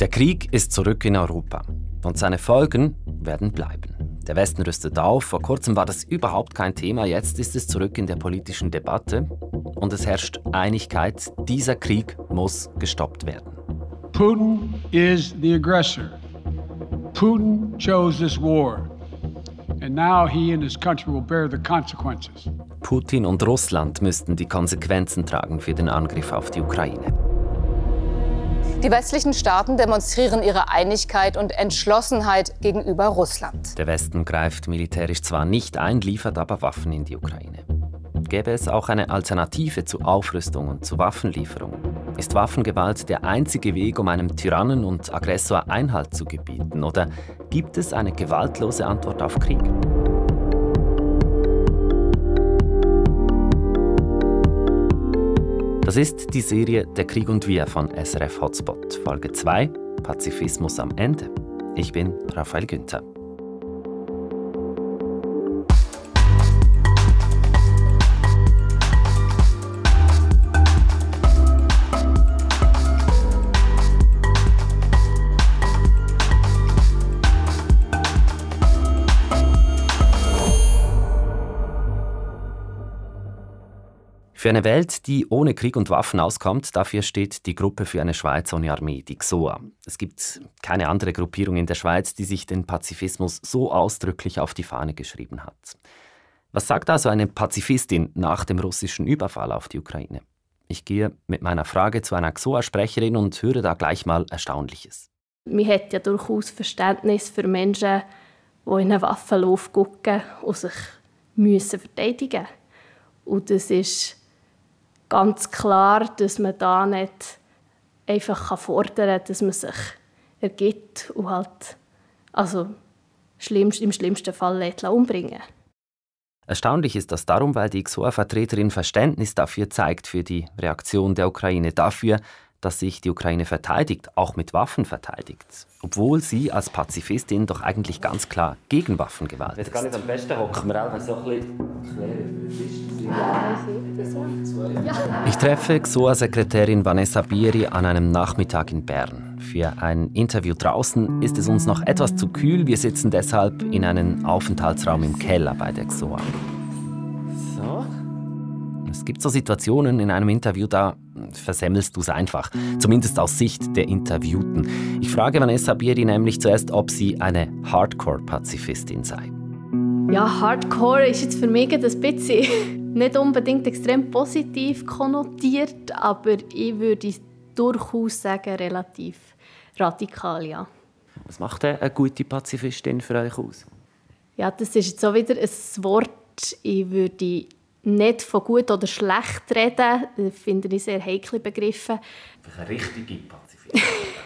Der Krieg ist zurück in Europa und seine Folgen werden bleiben. Der Westen rüstet auf, vor kurzem war das überhaupt kein Thema, jetzt ist es zurück in der politischen Debatte und es herrscht Einigkeit, dieser Krieg muss gestoppt werden. Putin is the aggressor. Putin chose this war. And now he and his country will bear the consequences. Putin und Russland müssten die Konsequenzen tragen für den Angriff auf die Ukraine. Die westlichen Staaten demonstrieren ihre Einigkeit und Entschlossenheit gegenüber Russland. Der Westen greift militärisch zwar nicht ein, liefert aber Waffen in die Ukraine. Gäbe es auch eine Alternative zu Aufrüstung und zu Waffenlieferungen? Ist Waffengewalt der einzige Weg, um einem Tyrannen und Aggressor Einhalt zu gebieten? Oder gibt es eine gewaltlose Antwort auf Krieg? Das ist die Serie Der Krieg und Wir von SRF Hotspot, Folge 2, Pazifismus am Ende. Ich bin Raphael Günther. Für eine Welt, die ohne Krieg und Waffen auskommt, dafür steht die Gruppe für eine Schweiz ohne Armee, die XOA. Es gibt keine andere Gruppierung in der Schweiz, die sich den Pazifismus so ausdrücklich auf die Fahne geschrieben hat. Was sagt also eine Pazifistin nach dem russischen Überfall auf die Ukraine? Ich gehe mit meiner Frage zu einer XOA-Sprecherin und höre da gleich mal Erstaunliches. Man hat ja durchaus Verständnis für Menschen, die in einen Waffenlauf gucken und sich müssen verteidigen müssen. Und das ist ganz klar, dass man da nicht einfach fordern kann, dass man sich ergibt und halt also im schlimmsten Fall lässt umbringen Erstaunlich ist das darum, weil die XOA-Vertreterin Verständnis dafür zeigt, für die Reaktion der Ukraine, dafür, dass sich die Ukraine verteidigt, auch mit Waffen verteidigt. Obwohl sie als Pazifistin doch eigentlich ganz klar gegen Waffengewalt ist. Jetzt gar nicht am besten hocken wir auch so ein bisschen Ich treffe XOA-Sekretärin Vanessa Bieri an einem Nachmittag in Bern. Für ein Interview draußen ist es uns noch etwas zu kühl. Wir sitzen deshalb in einem Aufenthaltsraum im Keller bei der XOA. So. Es gibt so Situationen in einem Interview, da versemmelst du es einfach. Zumindest aus Sicht der Interviewten. Ich frage Vanessa Bieri nämlich zuerst, ob sie eine Hardcore-Pazifistin sei. Ja, Hardcore ist jetzt für mich ein bisschen nicht unbedingt extrem positiv konnotiert, aber ich würde durchaus sagen, relativ radikal, ja. Was macht eine gute Pazifistin für euch aus? Ja, das ist jetzt so wieder ein Wort, ich würde nicht von gut oder schlecht reden, das finde ich sehr heikle Begriffe. Eine richtige Pazifistin.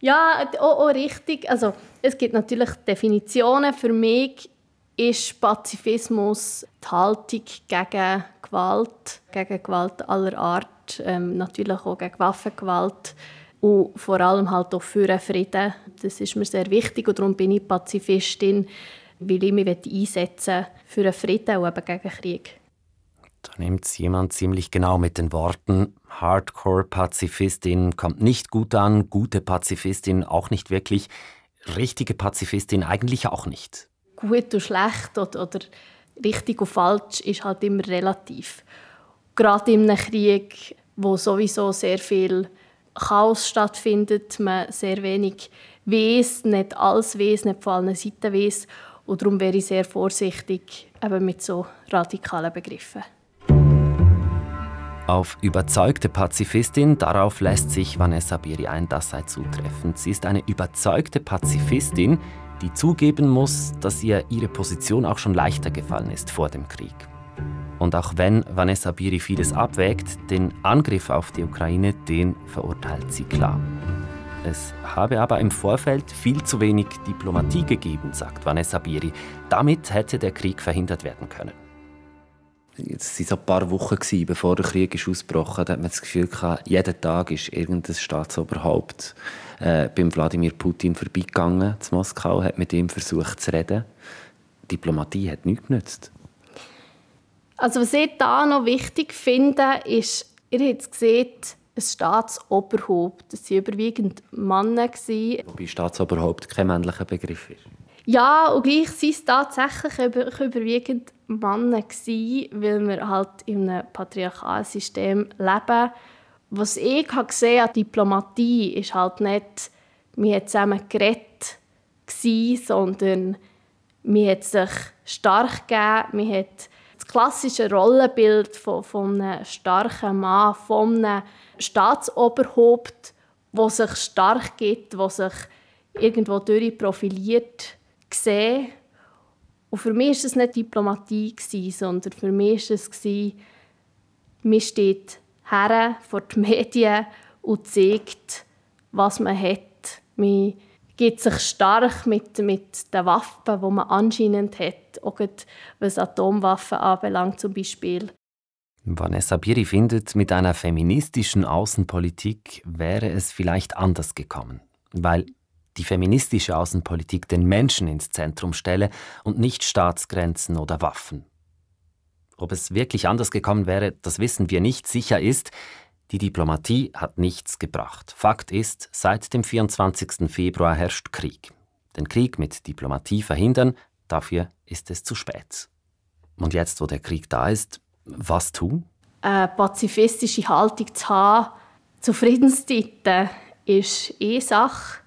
ja, auch, auch richtig. Also, es gibt natürlich Definitionen. Für mich ist Pazifismus die Haltung gegen Gewalt, gegen Gewalt aller Art, ähm, natürlich auch gegen Waffengewalt und vor allem halt auch für Frieden. Das ist mir sehr wichtig und darum bin ich Pazifistin weil ich mich einsetzen für einen Frieden und eben gegen Krieg. Da nimmt es jemand ziemlich genau mit den Worten Hardcore-Pazifistin kommt nicht gut an, gute Pazifistin auch nicht wirklich, richtige Pazifistin eigentlich auch nicht. Gut und schlecht oder, oder richtig und falsch ist halt immer relativ. Gerade in einem Krieg, wo sowieso sehr viel Chaos stattfindet, man sehr wenig weiß, nicht alles weiß, nicht von allen Seiten weiß und darum wäre ich sehr vorsichtig eben mit so radikalen Begriffen. Auf überzeugte Pazifistin, darauf lässt sich Vanessa Biri ein, das sei zutreffend. Sie ist eine überzeugte Pazifistin, die zugeben muss, dass ihr ihre Position auch schon leichter gefallen ist vor dem Krieg. Und auch wenn Vanessa Biri vieles abwägt, den Angriff auf die Ukraine, den verurteilt sie klar. Es habe aber im Vorfeld viel zu wenig Diplomatie gegeben, sagt Vanessa Biri. Damit hätte der Krieg verhindert werden können. Es waren so ein paar Wochen, bevor der Krieg ist ausgebrochen ist. Da hat man das Gefühl, gehabt, jeden Tag ist irgendein Staatsoberhaupt äh, beim Wladimir Putin vorbeigegangen zu Moskau, hat mit ihm versucht zu reden. Diplomatie hat nichts genützt. Also was ich da noch wichtig finde, ist, ihr habt gesehen, ein Staatsoberhaupt. Das waren überwiegend Männer. Wobei Staatsoberhaupt kein männlicher Begriff ist. Ja, und gleich waren es tatsächlich über, überwiegend Männer, weil wir halt in einem patriarchalen System leben. Was ich habe gesehen an Diplomatie ist halt nicht, wir haben zusammen geredet, sondern wir hat sich stark gegeben, wir hat das klassische Rollenbild von, von einem starken Mann, von einem Staatsoberhaupt, der sich stark gibt, der sich irgendwo durch profiliert, gesehen. Und für mich war es nicht Diplomatie, sondern für mich war es, man steht her vor die Medien und zeigt, was man hat. Man gibt sich stark mit, mit den Waffen, die man anscheinend hat, auch was Atomwaffen anbelangt zum Beispiel. Vanessa Biri findet, mit einer feministischen Außenpolitik wäre es vielleicht anders gekommen, weil die feministische Außenpolitik den Menschen ins Zentrum stelle und nicht Staatsgrenzen oder Waffen. Ob es wirklich anders gekommen wäre, das wissen wir nicht. Sicher ist, die Diplomatie hat nichts gebracht. Fakt ist, seit dem 24. Februar herrscht Krieg. Den Krieg mit Diplomatie verhindern, dafür ist es zu spät. Und jetzt, wo der Krieg da ist, was tun? Eine pazifistische Haltung zu haben zu Friedenszeiten ist eine Sache.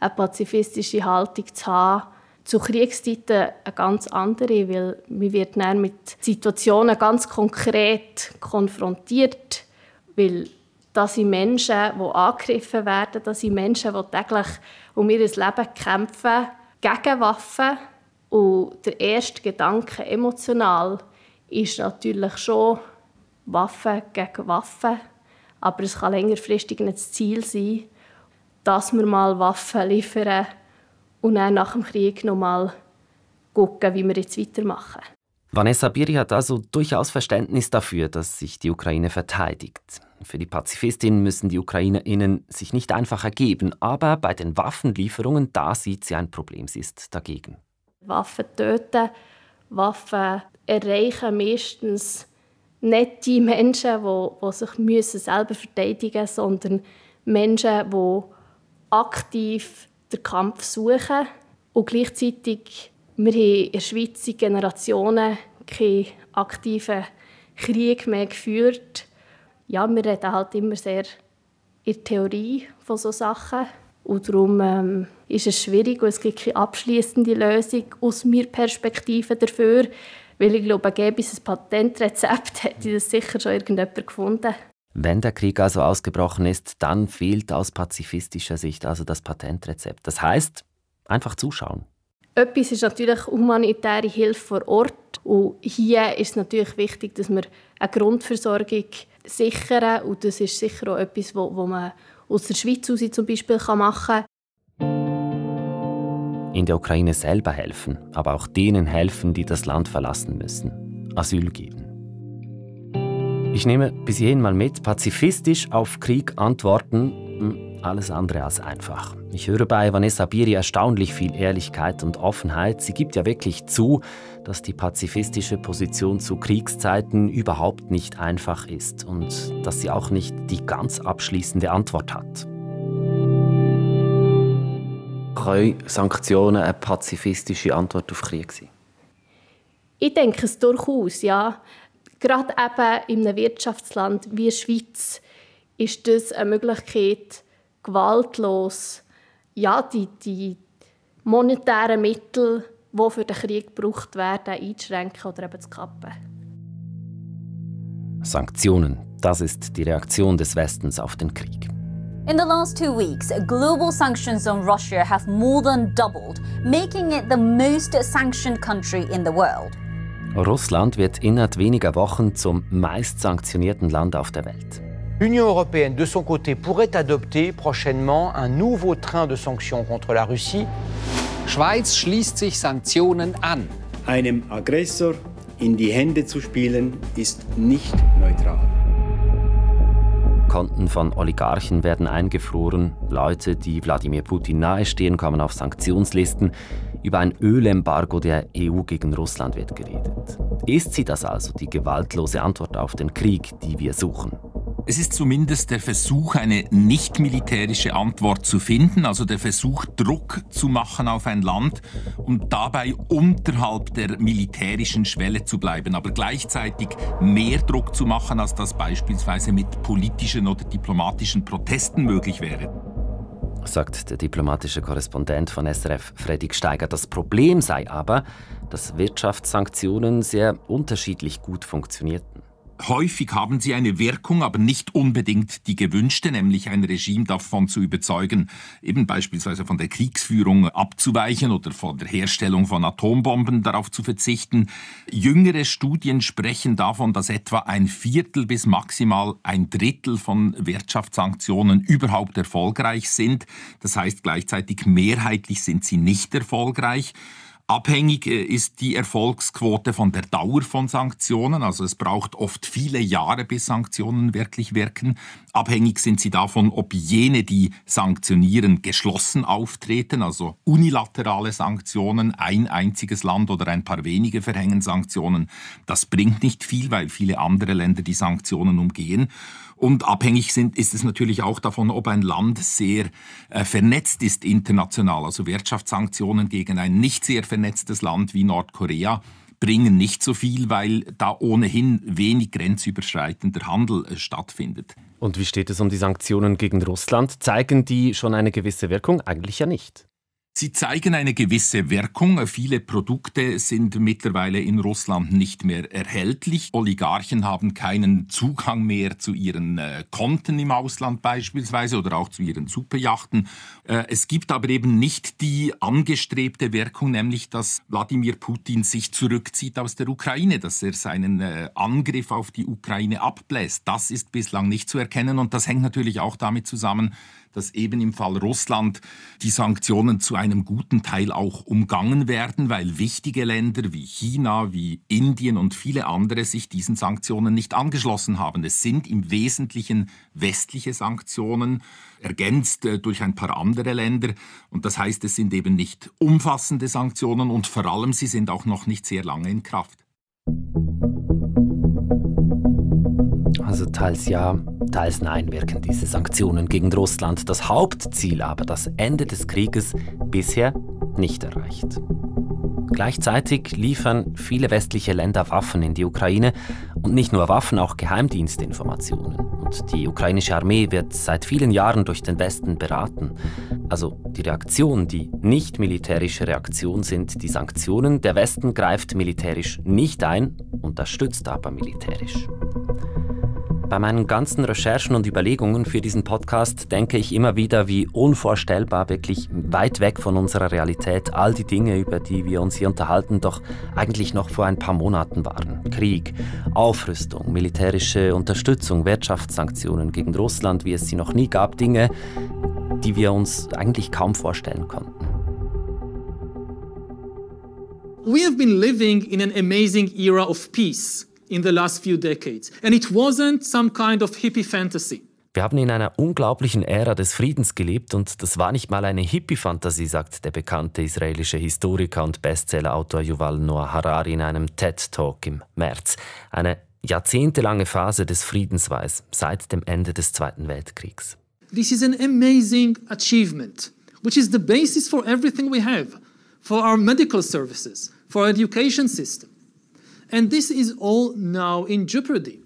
Eine pazifistische Haltung zu haben zu Kriegszeiten eine ganz andere, weil man wird dann mit Situationen ganz konkret konfrontiert, weil das sind Menschen, die angegriffen werden, das sind Menschen, die täglich um ihr Leben kämpfen, gegen Waffen. Und der erste Gedanke emotional ist natürlich schon Waffen gegen Waffen. Aber es kann längerfristig nicht das Ziel sein, dass wir mal Waffen liefern und dann nach dem Krieg noch mal schauen, wie wir jetzt weitermachen. Vanessa Biri hat also durchaus Verständnis dafür, dass sich die Ukraine verteidigt. Für die Pazifistin müssen die UkrainerInnen sich nicht einfach ergeben, aber bei den Waffenlieferungen, da sieht sie ein Problem. Sie ist dagegen. Waffen töten, Waffen erreichen meistens nicht die Menschen, die, die sich müssen selber verteidigen müssen, sondern Menschen, die aktiv den Kampf suchen. Und gleichzeitig, wir haben in der Schweiz seit Generationen keinen aktiven Krieg mehr geführt. Ja, wir reden halt immer sehr in der Theorie von solchen Sachen. Und darum ähm, ist es schwierig und es gibt keine abschließende Lösung aus meiner Perspektive dafür. Weil ich glaube, gäbe es ein Patentrezept, hätte das sicher schon irgendjemand gefunden. Wenn der Krieg also ausgebrochen ist, dann fehlt aus pazifistischer Sicht also das Patentrezept. Das heißt, einfach zuschauen. Etwas ist natürlich humanitäre Hilfe vor Ort. Und hier ist es natürlich wichtig, dass wir eine Grundversorgung sichern. Und das ist sicher auch etwas, wo, man aus der Schweiz aus zum Beispiel machen kann. In der Ukraine selber helfen, aber auch denen helfen, die das Land verlassen müssen. Asyl geben. Ich nehme bis hierhin mal mit, pazifistisch auf Krieg antworten, hm, alles andere als einfach. Ich höre bei Vanessa Biri erstaunlich viel Ehrlichkeit und Offenheit. Sie gibt ja wirklich zu, dass die pazifistische Position zu Kriegszeiten überhaupt nicht einfach ist und dass sie auch nicht die ganz abschließende Antwort hat. Können Sanktionen eine pazifistische Antwort auf Krieg sein? Ich denke es durchaus, ja. Gerade eben in einem Wirtschaftsland wie der Schweiz ist das eine Möglichkeit, gewaltlos ja, die, die monetären Mittel, die für den Krieg gebraucht werden, einzuschränken oder eben zu kappen. Sanktionen, das ist die Reaktion des Westens auf den Krieg. In the last two weeks, global sanctions on Russia have more than doubled, making it the most sanctioned country in the world. Russland wird innerhalb weniger Wochen zum meist sanktionierten Land auf der Welt. L'Union européenne, de son côté, pourrait adopter prochainement un nouveau train de sanctions contre la Russie. Schweiz schließt sich Sanktionen an. Einem Aggressor in die Hände zu spielen, ist nicht neutral. Konten von Oligarchen werden eingefroren, Leute, die Wladimir Putin nahestehen, kommen auf Sanktionslisten. Über ein Ölembargo der EU gegen Russland wird geredet. Ist sie das also, die gewaltlose Antwort auf den Krieg, die wir suchen? Es ist zumindest der Versuch, eine nicht militärische Antwort zu finden, also der Versuch, Druck zu machen auf ein Land und dabei unterhalb der militärischen Schwelle zu bleiben, aber gleichzeitig mehr Druck zu machen, als das beispielsweise mit politischen oder diplomatischen Protesten möglich wäre sagt der diplomatische Korrespondent von SRF Fredrik Steiger. Das Problem sei aber, dass Wirtschaftssanktionen sehr unterschiedlich gut funktionierten. Häufig haben sie eine Wirkung, aber nicht unbedingt die gewünschte, nämlich ein Regime davon zu überzeugen, eben beispielsweise von der Kriegsführung abzuweichen oder von der Herstellung von Atombomben darauf zu verzichten. Jüngere Studien sprechen davon, dass etwa ein Viertel bis maximal ein Drittel von Wirtschaftssanktionen überhaupt erfolgreich sind. Das heißt gleichzeitig mehrheitlich sind sie nicht erfolgreich. Abhängig äh, ist die Erfolgsquote von der Dauer von Sanktionen. Also es braucht oft viele Jahre, bis Sanktionen wirklich wirken. Abhängig sind sie davon, ob jene, die sanktionieren, geschlossen auftreten, also unilaterale Sanktionen, ein einziges Land oder ein paar wenige verhängen Sanktionen. Das bringt nicht viel, weil viele andere Länder die Sanktionen umgehen. Und abhängig sind, ist es natürlich auch davon, ob ein Land sehr äh, vernetzt ist international. Also Wirtschaftssanktionen gegen ein nicht sehr vernetztes Land wie Nordkorea bringen nicht so viel, weil da ohnehin wenig grenzüberschreitender Handel äh, stattfindet. Und wie steht es um die Sanktionen gegen Russland? Zeigen die schon eine gewisse Wirkung? Eigentlich ja nicht. Sie zeigen eine gewisse Wirkung. Viele Produkte sind mittlerweile in Russland nicht mehr erhältlich. Oligarchen haben keinen Zugang mehr zu ihren äh, Konten im Ausland beispielsweise oder auch zu ihren Superjachten. Äh, es gibt aber eben nicht die angestrebte Wirkung, nämlich dass Wladimir Putin sich zurückzieht aus der Ukraine, dass er seinen äh, Angriff auf die Ukraine abbläst. Das ist bislang nicht zu erkennen und das hängt natürlich auch damit zusammen, dass eben im Fall Russland die Sanktionen zu einem guten Teil auch umgangen werden, weil wichtige Länder wie China, wie Indien und viele andere sich diesen Sanktionen nicht angeschlossen haben. Es sind im Wesentlichen westliche Sanktionen, ergänzt äh, durch ein paar andere Länder. Und das heißt, es sind eben nicht umfassende Sanktionen und vor allem sie sind auch noch nicht sehr lange in Kraft. Teils ja, teils nein wirken diese Sanktionen gegen Russland. Das Hauptziel aber, das Ende des Krieges, bisher nicht erreicht. Gleichzeitig liefern viele westliche Länder Waffen in die Ukraine und nicht nur Waffen, auch Geheimdienstinformationen. Und die ukrainische Armee wird seit vielen Jahren durch den Westen beraten. Also die Reaktion, die nicht militärische Reaktion sind die Sanktionen. Der Westen greift militärisch nicht ein, unterstützt aber militärisch. Bei meinen ganzen Recherchen und Überlegungen für diesen Podcast denke ich immer wieder, wie unvorstellbar, wirklich weit weg von unserer Realität all die Dinge, über die wir uns hier unterhalten, doch eigentlich noch vor ein paar Monaten waren. Krieg, Aufrüstung, militärische Unterstützung, Wirtschaftssanktionen gegen Russland, wie es sie noch nie gab, Dinge, die wir uns eigentlich kaum vorstellen konnten. We have been living in an amazing era of peace in the last few decades. And it wasn't some kind of hippie fantasy. Wir haben in einer unglaublichen Ära des Friedens gelebt und das war nicht mal eine Hippie-Fantasie, sagt der bekannte israelische Historiker und Bestsellerautor Yuval Noah Harari in einem TED-Talk im März. Eine jahrzehntelange Phase des Friedens war es, seit dem Ende des Zweiten Weltkriegs. This is an amazing achievement, which is the basis for everything we have, for our medical services, for our education system.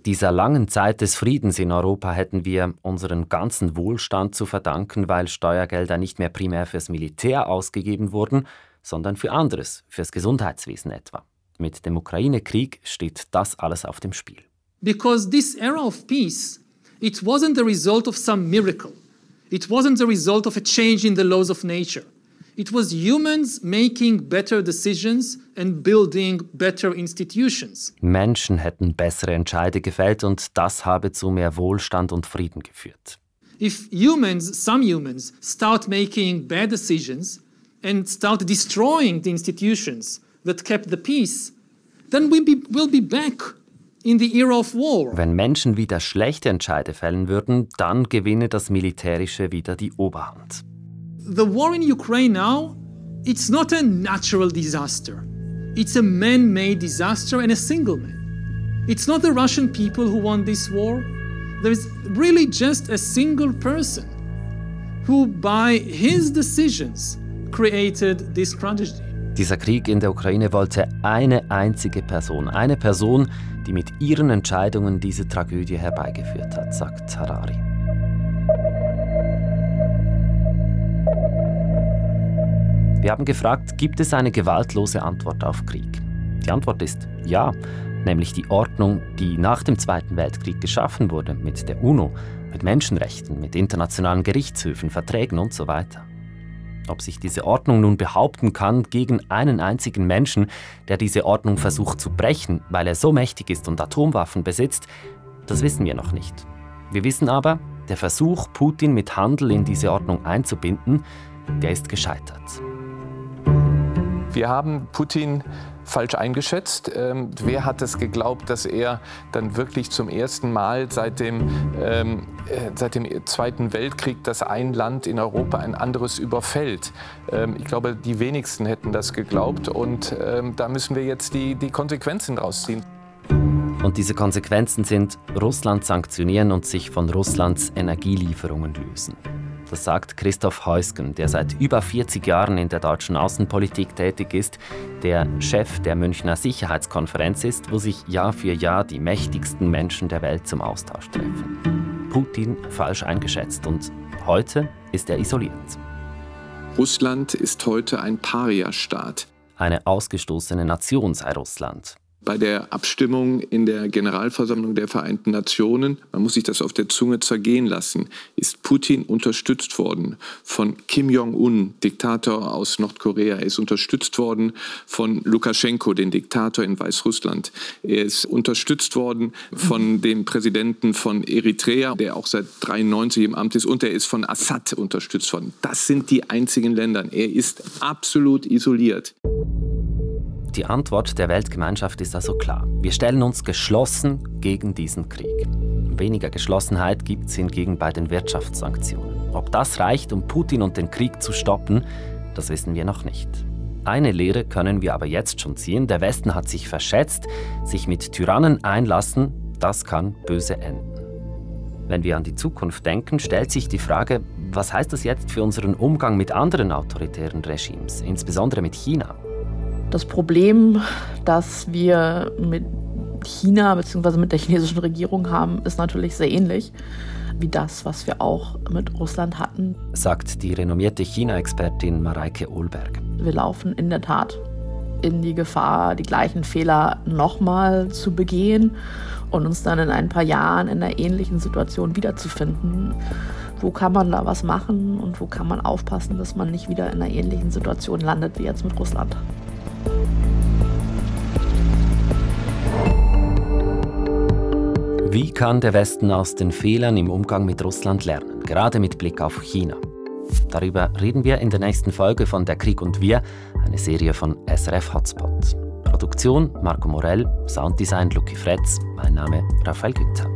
Dieser langen Zeit des Friedens in Europa hätten wir unseren ganzen Wohlstand zu verdanken, weil Steuergelder nicht mehr primär fürs Militär ausgegeben wurden, sondern für anderes, fürs Gesundheitswesen etwa. Mit dem Ukraine-Krieg steht das alles auf dem Spiel. Because this era of peace, it wasn't the result of some miracle. It wasn't the result of a change in the laws of nature. It was humans making better decisions and building better institutions. Menschen hätten bessere Entscheide gefällt und das habe zu mehr Wohlstand und Frieden geführt. If humans, some humans, start making bad decisions and start destroying the institutions that kept the peace, then we'll be, we'll be back in the era of war. Wenn Menschen wieder schlechte Entscheide fällen würden, dann gewinne das Militärische wieder die Oberhand. The war in Ukraine now, it's not a natural disaster. It's a man made disaster and a single man. It's not the Russian people who won this war. there is really just a single person who, by his decisions, created this tragedy. Dieser Krieg in der Ukraine wollte eine einzige Person, eine Person, die mit ihren Entscheidungen diese Tragödie herbeigeführt hat, sagt Harari. Wir haben gefragt, gibt es eine gewaltlose Antwort auf Krieg? Die Antwort ist ja, nämlich die Ordnung, die nach dem Zweiten Weltkrieg geschaffen wurde, mit der UNO, mit Menschenrechten, mit internationalen Gerichtshöfen, Verträgen und so weiter. Ob sich diese Ordnung nun behaupten kann gegen einen einzigen Menschen, der diese Ordnung versucht zu brechen, weil er so mächtig ist und Atomwaffen besitzt, das wissen wir noch nicht. Wir wissen aber, der Versuch, Putin mit Handel in diese Ordnung einzubinden, der ist gescheitert. Wir haben Putin falsch eingeschätzt. Ähm, wer hat es geglaubt, dass er dann wirklich zum ersten Mal seit dem, ähm, äh, seit dem Zweiten Weltkrieg, dass ein Land in Europa ein anderes überfällt? Ähm, ich glaube, die wenigsten hätten das geglaubt und ähm, da müssen wir jetzt die, die Konsequenzen rausziehen. Und diese Konsequenzen sind Russland sanktionieren und sich von Russlands Energielieferungen lösen. Das sagt Christoph Heusgen, der seit über 40 Jahren in der deutschen Außenpolitik tätig ist, der Chef der Münchner Sicherheitskonferenz ist, wo sich Jahr für Jahr die mächtigsten Menschen der Welt zum Austausch treffen. Putin falsch eingeschätzt und heute ist er isoliert. Russland ist heute ein Paria-Staat. Eine ausgestoßene Nation sei Russland bei der Abstimmung in der Generalversammlung der Vereinten Nationen, man muss sich das auf der Zunge zergehen lassen, ist Putin unterstützt worden von Kim Jong-un, Diktator aus Nordkorea. Er ist unterstützt worden von Lukaschenko, den Diktator in Weißrussland. Er ist unterstützt worden von dem Präsidenten von Eritrea, der auch seit 93 im Amt ist, und er ist von Assad unterstützt worden. Das sind die einzigen Länder. Er ist absolut isoliert. Die Antwort der Weltgemeinschaft ist also klar. Wir stellen uns geschlossen gegen diesen Krieg. Weniger Geschlossenheit gibt es hingegen bei den Wirtschaftssanktionen. Ob das reicht, um Putin und den Krieg zu stoppen, das wissen wir noch nicht. Eine Lehre können wir aber jetzt schon ziehen. Der Westen hat sich verschätzt, sich mit Tyrannen einlassen, das kann böse enden. Wenn wir an die Zukunft denken, stellt sich die Frage, was heißt das jetzt für unseren Umgang mit anderen autoritären Regimes, insbesondere mit China? Das Problem, das wir mit China bzw. mit der chinesischen Regierung haben, ist natürlich sehr ähnlich wie das, was wir auch mit Russland hatten. Sagt die renommierte China-Expertin Mareike Ohlberg. Wir laufen in der Tat in die Gefahr, die gleichen Fehler nochmal zu begehen und uns dann in ein paar Jahren in einer ähnlichen Situation wiederzufinden. Wo kann man da was machen und wo kann man aufpassen, dass man nicht wieder in einer ähnlichen Situation landet wie jetzt mit Russland? Wie kann der Westen aus den Fehlern im Umgang mit Russland lernen, gerade mit Blick auf China? Darüber reden wir in der nächsten Folge von Der Krieg und Wir, eine Serie von SRF Hotspot. Produktion Marco Morell, Sounddesign Lucky Fretz, mein Name Raphael Günther.